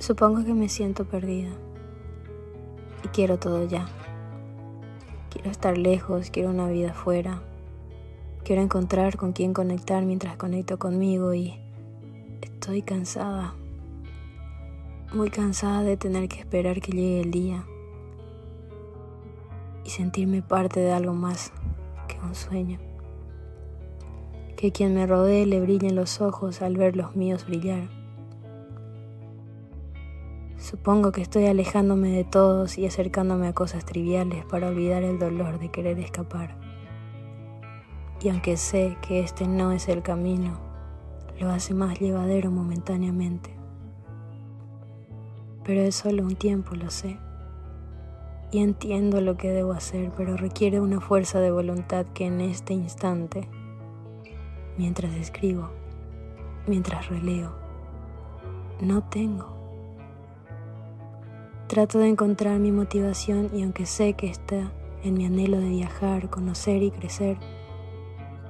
Supongo que me siento perdida y quiero todo ya. Quiero estar lejos, quiero una vida fuera. Quiero encontrar con quién conectar mientras conecto conmigo y estoy cansada. Muy cansada de tener que esperar que llegue el día y sentirme parte de algo más que un sueño. Que quien me rodee le brillen los ojos al ver los míos brillar. Supongo que estoy alejándome de todos y acercándome a cosas triviales para olvidar el dolor de querer escapar. Y aunque sé que este no es el camino, lo hace más llevadero momentáneamente. Pero es solo un tiempo, lo sé. Y entiendo lo que debo hacer, pero requiere una fuerza de voluntad que en este instante, mientras escribo, mientras releo, no tengo. Trato de encontrar mi motivación y aunque sé que está en mi anhelo de viajar, conocer y crecer,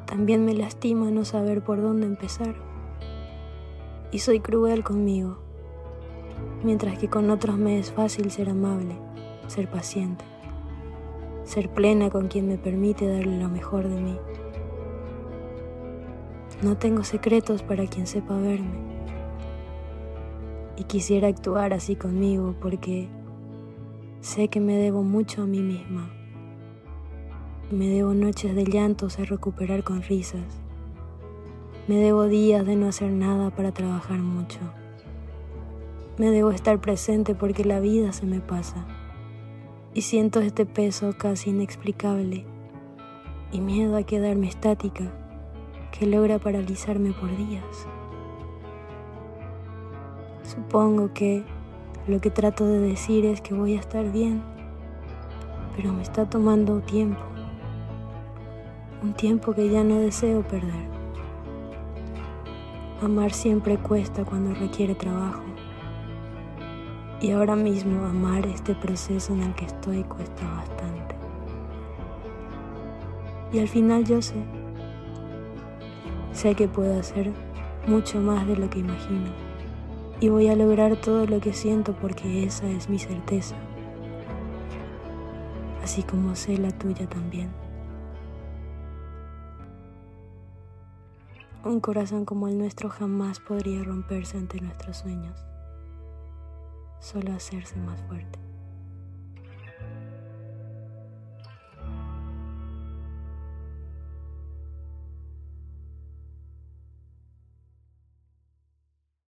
también me lastima no saber por dónde empezar. Y soy cruel conmigo, mientras que con otros me es fácil ser amable, ser paciente, ser plena con quien me permite darle lo mejor de mí. No tengo secretos para quien sepa verme y quisiera actuar así conmigo porque sé que me debo mucho a mí misma. Me debo noches de llantos a recuperar con risas. Me debo días de no hacer nada para trabajar mucho. Me debo estar presente porque la vida se me pasa. Y siento este peso casi inexplicable y miedo a quedarme estática que logra paralizarme por días. Supongo que lo que trato de decir es que voy a estar bien, pero me está tomando tiempo, un tiempo que ya no deseo perder. Amar siempre cuesta cuando requiere trabajo. Y ahora mismo amar este proceso en el que estoy cuesta bastante. Y al final yo sé, sé que puedo hacer mucho más de lo que imagino y voy a lograr todo lo que siento porque esa es mi certeza, así como sé la tuya también. Un corazón como el nuestro jamás podría romperse ante nuestros sueños, solo hacerse más fuerte.